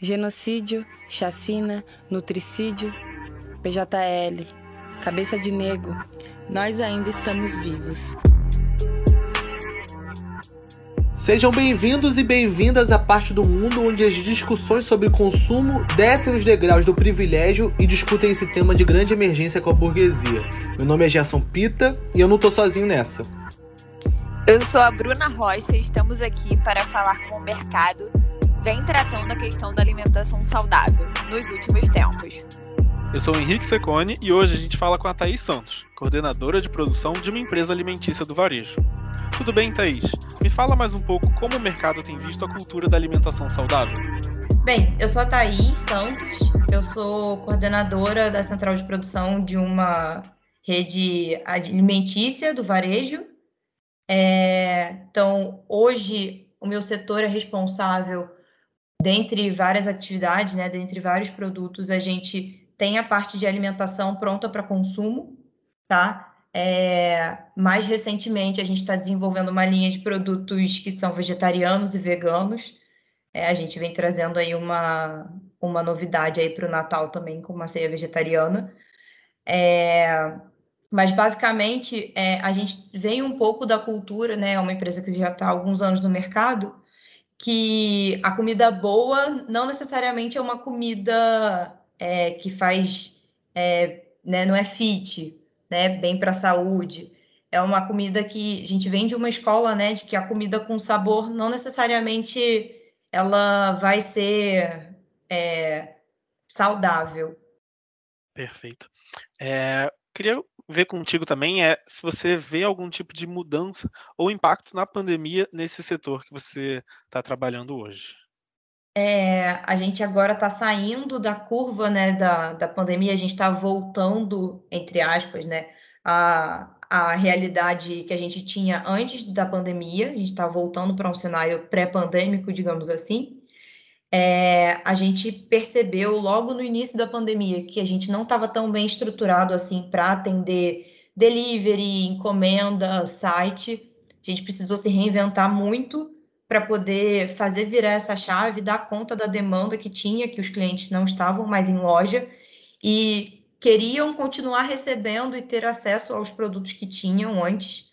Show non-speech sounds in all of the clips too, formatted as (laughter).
genocídio, chacina, nutricídio, PJL, cabeça de nego, nós ainda estamos vivos. Sejam bem-vindos e bem-vindas à parte do mundo onde as discussões sobre consumo descem os degraus do privilégio e discutem esse tema de grande emergência com a burguesia. Meu nome é Gerson Pita e eu não tô sozinho nessa. Eu sou a Bruna Rocha e estamos aqui para falar com o mercado vem tratando a questão da alimentação saudável nos últimos tempos. Eu sou o Henrique Secone e hoje a gente fala com a Thaís Santos, coordenadora de produção de uma empresa alimentícia do varejo. Tudo bem, Thaís? Me fala mais um pouco como o mercado tem visto a cultura da alimentação saudável. Bem, eu sou a Thaís Santos, eu sou coordenadora da central de produção de uma rede alimentícia do varejo é, então, hoje, o meu setor é responsável, dentre várias atividades, né, dentre vários produtos, a gente tem a parte de alimentação pronta para consumo, tá? É, mais recentemente, a gente está desenvolvendo uma linha de produtos que são vegetarianos e veganos. É, a gente vem trazendo aí uma, uma novidade aí para o Natal também, com uma ceia vegetariana. É, mas basicamente é, a gente vem um pouco da cultura, né? É uma empresa que já está há alguns anos no mercado, que a comida boa não necessariamente é uma comida é, que faz, é, né? Não é fit, né? Bem para a saúde. É uma comida que a gente vem de uma escola, né? De que a comida com sabor não necessariamente ela vai ser é, saudável. Perfeito. É, queria ver contigo também é se você vê algum tipo de mudança ou impacto na pandemia nesse setor que você está trabalhando hoje. É, a gente agora está saindo da curva né, da, da pandemia, a gente está voltando, entre aspas, né, a, a realidade que a gente tinha antes da pandemia, a gente está voltando para um cenário pré-pandêmico, digamos assim é, a gente percebeu logo no início da pandemia que a gente não estava tão bem estruturado assim para atender delivery, encomenda, site. A gente precisou se reinventar muito para poder fazer virar essa chave, dar conta da demanda que tinha, que os clientes não estavam mais em loja e queriam continuar recebendo e ter acesso aos produtos que tinham antes.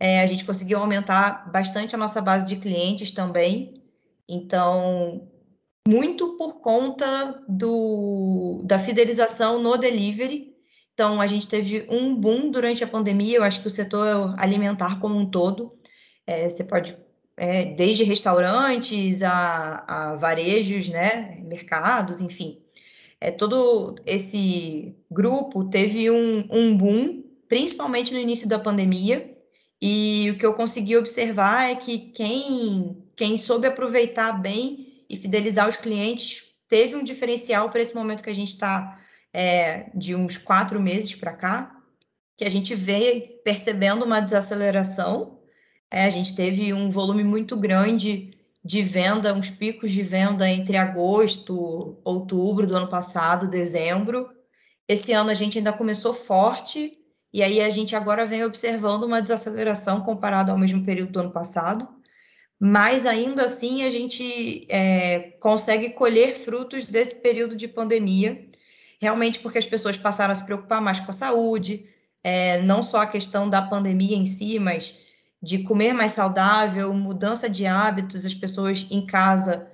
É, a gente conseguiu aumentar bastante a nossa base de clientes também. Então, muito por conta do, da fidelização no delivery. Então, a gente teve um boom durante a pandemia, eu acho que o setor alimentar como um todo, é, você pode, é, desde restaurantes a, a, varejos, né, mercados, enfim. É, todo esse grupo teve um, um boom, principalmente no início da pandemia, e o que eu consegui observar é que quem, quem soube aproveitar bem e fidelizar os clientes teve um diferencial para esse momento que a gente está é, de uns quatro meses para cá, que a gente vê percebendo uma desaceleração. É, a gente teve um volume muito grande de venda, uns picos de venda entre agosto, outubro do ano passado, dezembro. Esse ano a gente ainda começou forte, e aí a gente agora vem observando uma desaceleração comparado ao mesmo período do ano passado mas ainda assim a gente é, consegue colher frutos desse período de pandemia, realmente porque as pessoas passaram a se preocupar mais com a saúde, é, não só a questão da pandemia em si, mas de comer mais saudável, mudança de hábitos, as pessoas em casa.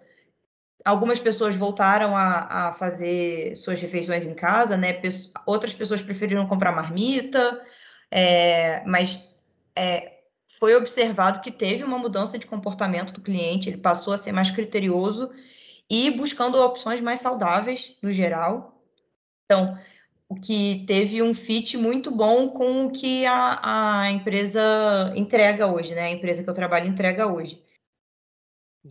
Algumas pessoas voltaram a, a fazer suas refeições em casa, né? Outras pessoas preferiram comprar marmita, é, mas é, foi observado que teve uma mudança de comportamento do cliente, ele passou a ser mais criterioso e buscando opções mais saudáveis no geral. Então, o que teve um fit muito bom com o que a, a empresa entrega hoje, né? A empresa que eu trabalho entrega hoje.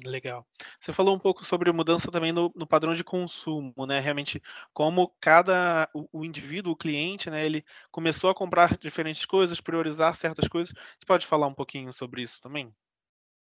Legal. Você falou um pouco sobre mudança também no, no padrão de consumo, né? Realmente, como cada o, o, indivíduo, o cliente, né? Ele começou a comprar diferentes coisas, priorizar certas coisas. Você pode falar um pouquinho sobre isso também?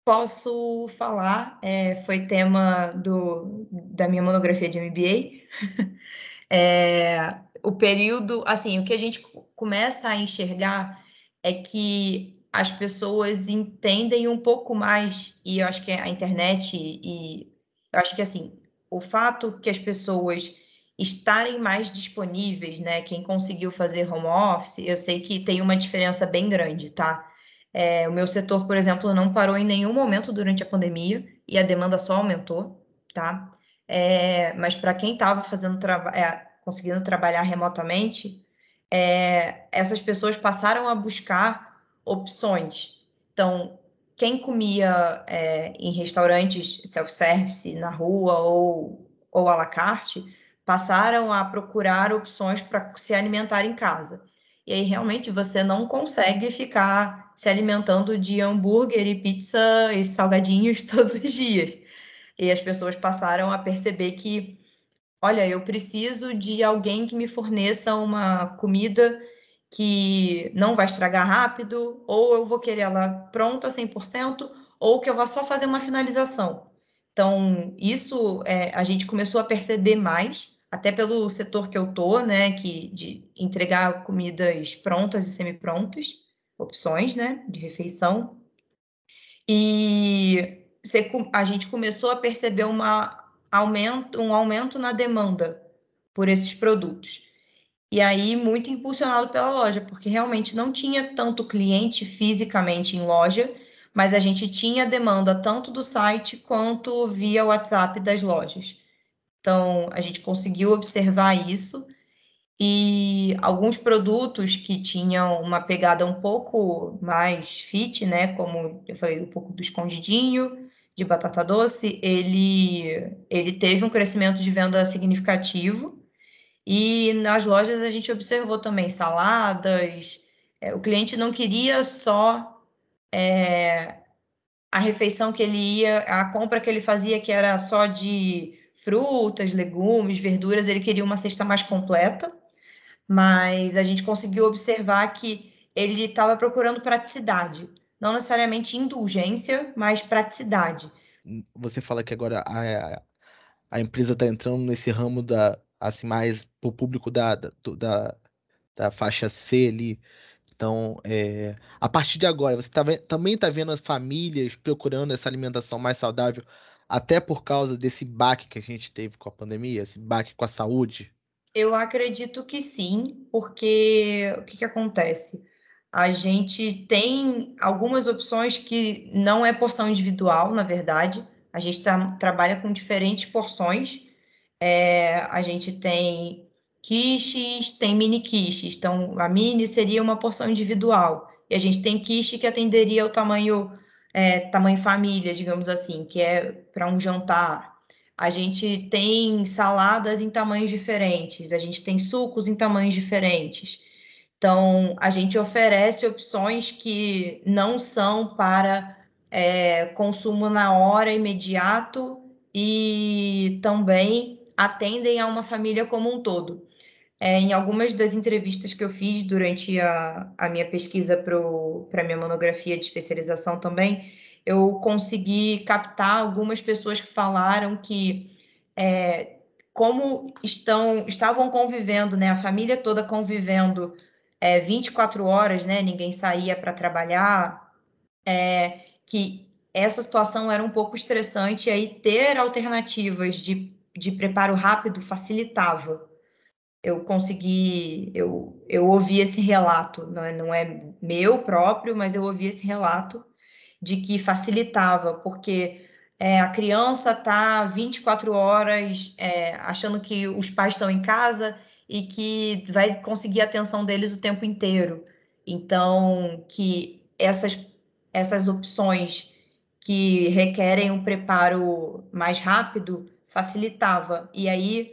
Posso falar. É, foi tema do, da minha monografia de MBA. (laughs) é, o período, assim, o que a gente começa a enxergar é que as pessoas entendem um pouco mais, e eu acho que a internet e eu acho que assim, o fato que as pessoas estarem mais disponíveis, né? Quem conseguiu fazer home office, eu sei que tem uma diferença bem grande, tá? É, o meu setor, por exemplo, não parou em nenhum momento durante a pandemia e a demanda só aumentou, tá? É, mas para quem estava fazendo é, conseguindo trabalhar remotamente, é, essas pessoas passaram a buscar opções. Então, quem comia é, em restaurantes self-service na rua ou, ou à la carte, passaram a procurar opções para se alimentar em casa. E aí realmente você não consegue ficar se alimentando de hambúrguer e pizza e salgadinhos (laughs) todos os dias. E as pessoas passaram a perceber que, olha, eu preciso de alguém que me forneça uma comida que não vai estragar rápido, ou eu vou querer ela pronta 100%, ou que eu vou só fazer uma finalização. Então, isso é, a gente começou a perceber mais até pelo setor que eu tô, né, que de entregar comidas prontas e semi-prontas, opções, né, de refeição. E a gente começou a perceber uma aumento, um aumento na demanda por esses produtos. E aí, muito impulsionado pela loja, porque realmente não tinha tanto cliente fisicamente em loja, mas a gente tinha demanda tanto do site quanto via WhatsApp das lojas. Então, a gente conseguiu observar isso e alguns produtos que tinham uma pegada um pouco mais fit, né, como eu falei, um pouco do escondidinho, de batata doce, ele, ele teve um crescimento de venda significativo. E nas lojas a gente observou também saladas. É, o cliente não queria só é, a refeição que ele ia, a compra que ele fazia, que era só de frutas, legumes, verduras, ele queria uma cesta mais completa, mas a gente conseguiu observar que ele estava procurando praticidade, não necessariamente indulgência, mas praticidade. Você fala que agora a, a empresa está entrando nesse ramo da assim mais para o público da, da, da faixa C ali. Então, é, a partir de agora, você tá, também está vendo as famílias procurando essa alimentação mais saudável até por causa desse baque que a gente teve com a pandemia, esse baque com a saúde? Eu acredito que sim, porque o que, que acontece? A gente tem algumas opções que não é porção individual, na verdade. A gente tá, trabalha com diferentes porções. É, a gente tem quiches, tem mini quiches. Então, a mini seria uma porção individual. E a gente tem quiche que atenderia ao tamanho é, tamanho família, digamos assim, que é para um jantar. A gente tem saladas em tamanhos diferentes, a gente tem sucos em tamanhos diferentes. Então, a gente oferece opções que não são para é, consumo na hora, imediato, e também atendem a uma família como um todo. É, em algumas das entrevistas que eu fiz durante a, a minha pesquisa para a minha monografia de especialização também, eu consegui captar algumas pessoas que falaram que é, como estão estavam convivendo, né, a família toda convivendo é, 24 horas, né, ninguém saía para trabalhar, é, que essa situação era um pouco estressante e aí ter alternativas de, de preparo rápido facilitava eu consegui, eu, eu ouvi esse relato, não é, não é meu próprio, mas eu ouvi esse relato de que facilitava, porque é, a criança está 24 horas é, achando que os pais estão em casa e que vai conseguir a atenção deles o tempo inteiro. Então, que essas, essas opções que requerem um preparo mais rápido facilitava. E aí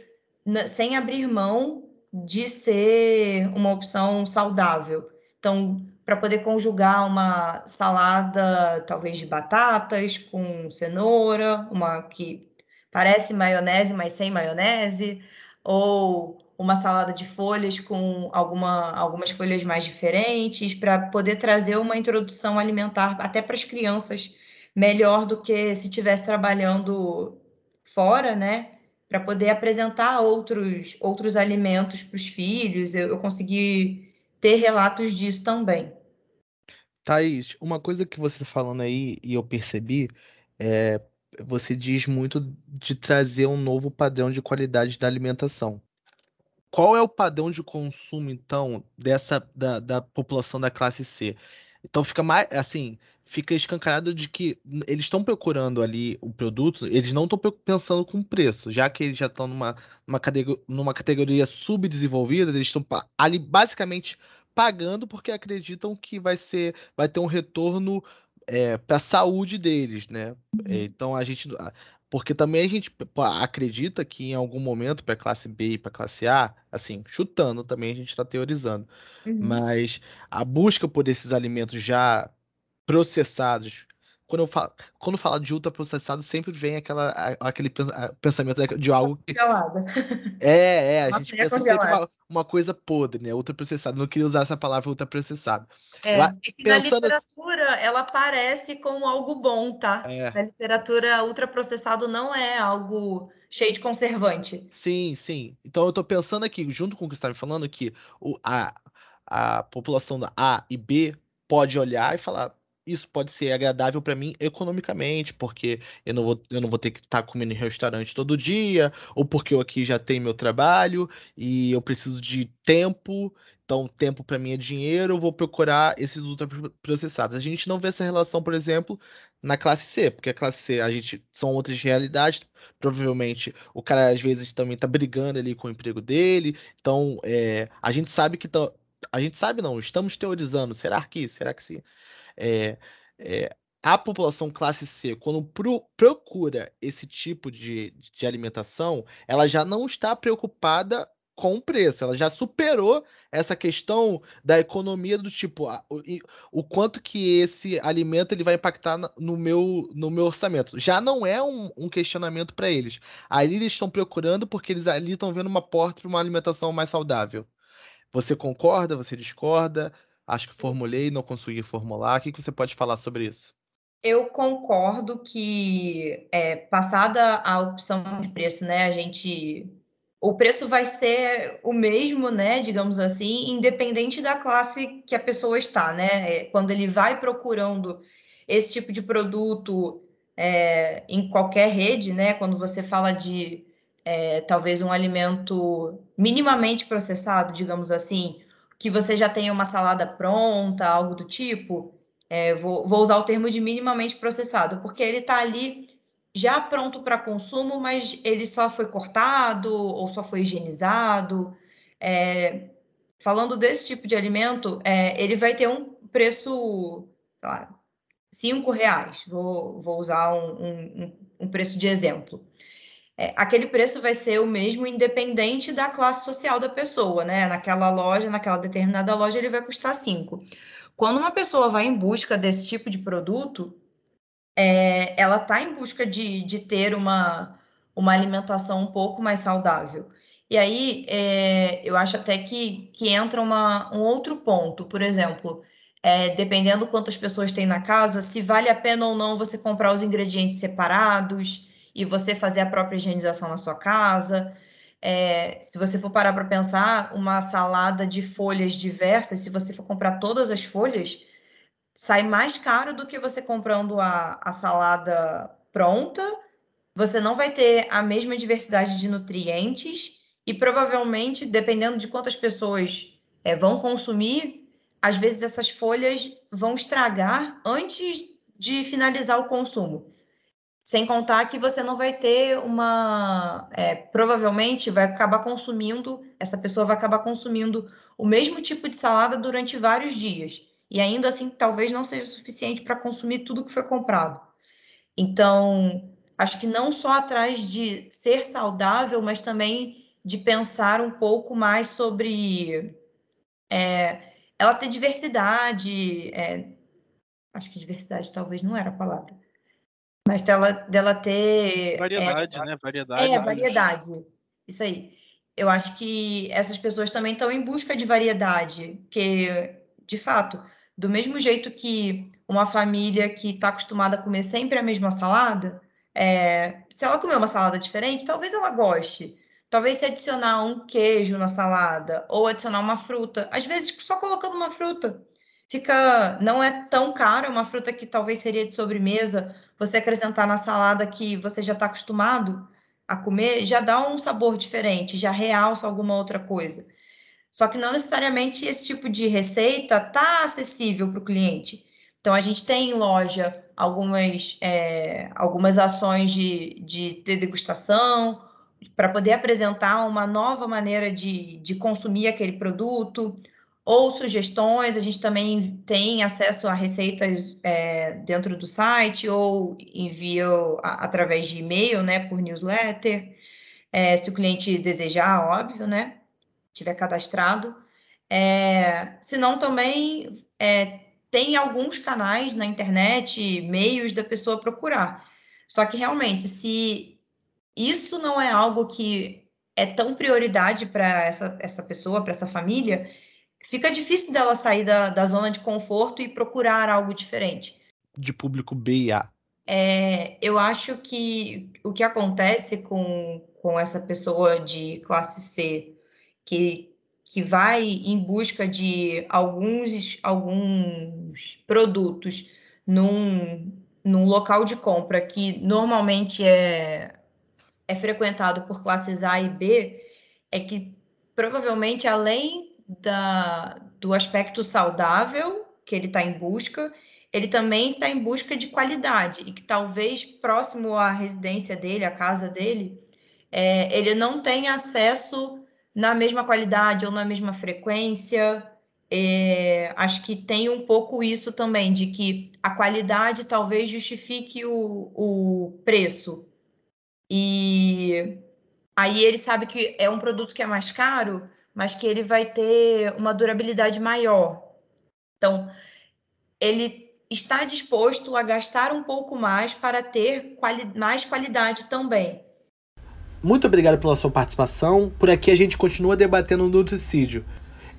sem abrir mão de ser uma opção saudável. Então, para poder conjugar uma salada, talvez de batatas com cenoura, uma que parece maionese, mas sem maionese, ou uma salada de folhas com alguma, algumas folhas mais diferentes, para poder trazer uma introdução alimentar até para as crianças melhor do que se estivesse trabalhando fora, né? para poder apresentar outros, outros alimentos para os filhos. Eu, eu consegui ter relatos disso também. Thaís, uma coisa que você está falando aí e eu percebi é você diz muito de trazer um novo padrão de qualidade da alimentação. Qual é o padrão de consumo, então, dessa da, da população da classe C? Então fica mais assim, fica escancarado de que eles estão procurando ali o produto, eles não estão pensando com preço, já que eles já estão numa, numa, categoria, numa categoria subdesenvolvida, eles estão ali basicamente pagando porque acreditam que vai ser, vai ter um retorno é, para a saúde deles, né? Uhum. Então a gente, porque também a gente acredita que em algum momento para classe B e para classe A, assim, chutando também a gente está teorizando, uhum. mas a busca por esses alimentos já processados quando eu falo, quando falo de ultraprocessado, sempre vem aquela, aquele pensamento de algo que. É, é, a gente pensa sempre uma, uma, coisa podre, né? Ultraprocessado. Não queria usar essa palavra ultraprocessado. É, Lá, que pensando... na literatura ela aparece como algo bom, tá? É. Na literatura, ultraprocessado não é algo cheio de conservante. Sim, sim. Então eu tô pensando aqui, junto com o que você está me falando, que o, a, a população da A e B pode olhar e falar isso pode ser agradável para mim economicamente, porque eu não vou, eu não vou ter que estar tá comendo em restaurante todo dia, ou porque eu aqui já tenho meu trabalho e eu preciso de tempo, então tempo para mim é dinheiro, eu vou procurar esses ultraprocessados. A gente não vê essa relação, por exemplo, na classe C, porque a classe C a gente são outras realidades, provavelmente o cara às vezes também está brigando ali com o emprego dele, então é, a gente sabe que tá, a gente sabe não, estamos teorizando, será que, será que sim? É, é, a população classe C, quando pro, procura esse tipo de, de alimentação, ela já não está preocupada com o preço, ela já superou essa questão da economia do tipo a, o, o, quanto que esse alimento ele vai impactar no meu, no meu orçamento. Já não é um, um questionamento para eles. Ali eles estão procurando porque eles ali estão vendo uma porta para uma alimentação mais saudável. Você concorda? Você discorda? Acho que formulei, não consegui formular. O que, que você pode falar sobre isso? Eu concordo que, é, passada a opção de preço, né, a gente o preço vai ser o mesmo, né, digamos assim, independente da classe que a pessoa está, né? É, quando ele vai procurando esse tipo de produto é, em qualquer rede, né? Quando você fala de é, talvez um alimento minimamente processado, digamos assim, que você já tenha uma salada pronta, algo do tipo, é, vou, vou, usar o termo de minimamente processado, porque ele está ali já pronto para consumo, mas ele só foi cortado ou só foi higienizado. É, falando desse tipo de alimento, é, ele vai ter um preço, sei lá, cinco reais. Vou, vou usar um, um, um preço de exemplo é, aquele preço vai ser o mesmo independente da classe social da pessoa, né? Naquela loja, naquela determinada loja, ele vai custar 5. Quando uma pessoa vai em busca desse tipo de produto, é, ela está em busca de, de ter uma, uma alimentação um pouco mais saudável. E aí, é, eu acho até que, que entra uma, um outro ponto. Por exemplo, é, dependendo quantas pessoas tem na casa, se vale a pena ou não você comprar os ingredientes separados, e você fazer a própria higienização na sua casa. É, se você for parar para pensar, uma salada de folhas diversas, se você for comprar todas as folhas, sai mais caro do que você comprando a, a salada pronta. Você não vai ter a mesma diversidade de nutrientes e provavelmente, dependendo de quantas pessoas é, vão consumir, às vezes essas folhas vão estragar antes de finalizar o consumo. Sem contar que você não vai ter uma. É, provavelmente vai acabar consumindo, essa pessoa vai acabar consumindo o mesmo tipo de salada durante vários dias. E ainda assim, talvez não seja suficiente para consumir tudo que foi comprado. Então, acho que não só atrás de ser saudável, mas também de pensar um pouco mais sobre é, ela ter diversidade. É, acho que diversidade talvez não era a palavra mas dela, dela ter. É, variedade, é, né? Variedade. É, variedade. Isso aí. Eu acho que essas pessoas também estão em busca de variedade, porque, de fato, do mesmo jeito que uma família que está acostumada a comer sempre a mesma salada, é, se ela comer uma salada diferente, talvez ela goste. Talvez se adicionar um queijo na salada ou adicionar uma fruta, às vezes só colocando uma fruta, fica não é tão caro, é uma fruta que talvez seria de sobremesa, você acrescentar na salada que você já está acostumado a comer, já dá um sabor diferente, já realça alguma outra coisa. Só que não necessariamente esse tipo de receita está acessível para o cliente. Então, a gente tem em loja algumas, é, algumas ações de, de, de degustação para poder apresentar uma nova maneira de, de consumir aquele produto ou sugestões. A gente também tem acesso a receitas é, dentro do site ou envia a, através de e-mail, né, por newsletter, é, se o cliente desejar, óbvio, né, tiver cadastrado. É, se não, também é, tem alguns canais na internet, meios da pessoa procurar. Só que realmente, se isso não é algo que é tão prioridade para essa, essa pessoa, para essa família, fica difícil dela sair da, da zona de conforto e procurar algo diferente. De público B e A. É, eu acho que o que acontece com, com essa pessoa de classe C, que, que vai em busca de alguns, alguns produtos num, num local de compra que normalmente é, é frequentado por classes A e B, é que provavelmente além da, do aspecto saudável que ele está em busca, ele também está em busca de qualidade e que talvez próximo à residência dele, à casa dele, é, ele não tenha acesso na mesma qualidade ou na mesma frequência. É, acho que tem um pouco isso também, de que a qualidade talvez justifique o, o preço. E aí ele sabe que é um produto que é mais caro, mas que ele vai ter uma durabilidade maior. Então, ele está disposto a gastar um pouco mais para ter quali mais qualidade também. Muito obrigado pela sua participação. Por aqui a gente continua debatendo o nutricídio.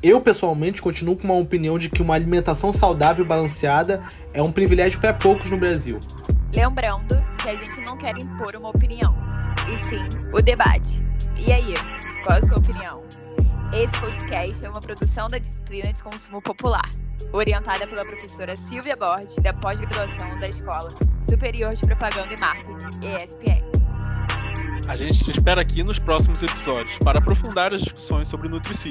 Eu, pessoalmente, continuo com uma opinião de que uma alimentação saudável e balanceada é um privilégio para poucos no Brasil. Lembrando que a gente não quer impor uma opinião, e sim o debate. E aí, qual é a sua opinião? Esse podcast é uma produção da disciplina de consumo popular, orientada pela professora Silvia Borges, da pós-graduação da Escola Superior de Propaganda e Marketing, ESPM. A gente te espera aqui nos próximos episódios para aprofundar as discussões sobre nutricídio.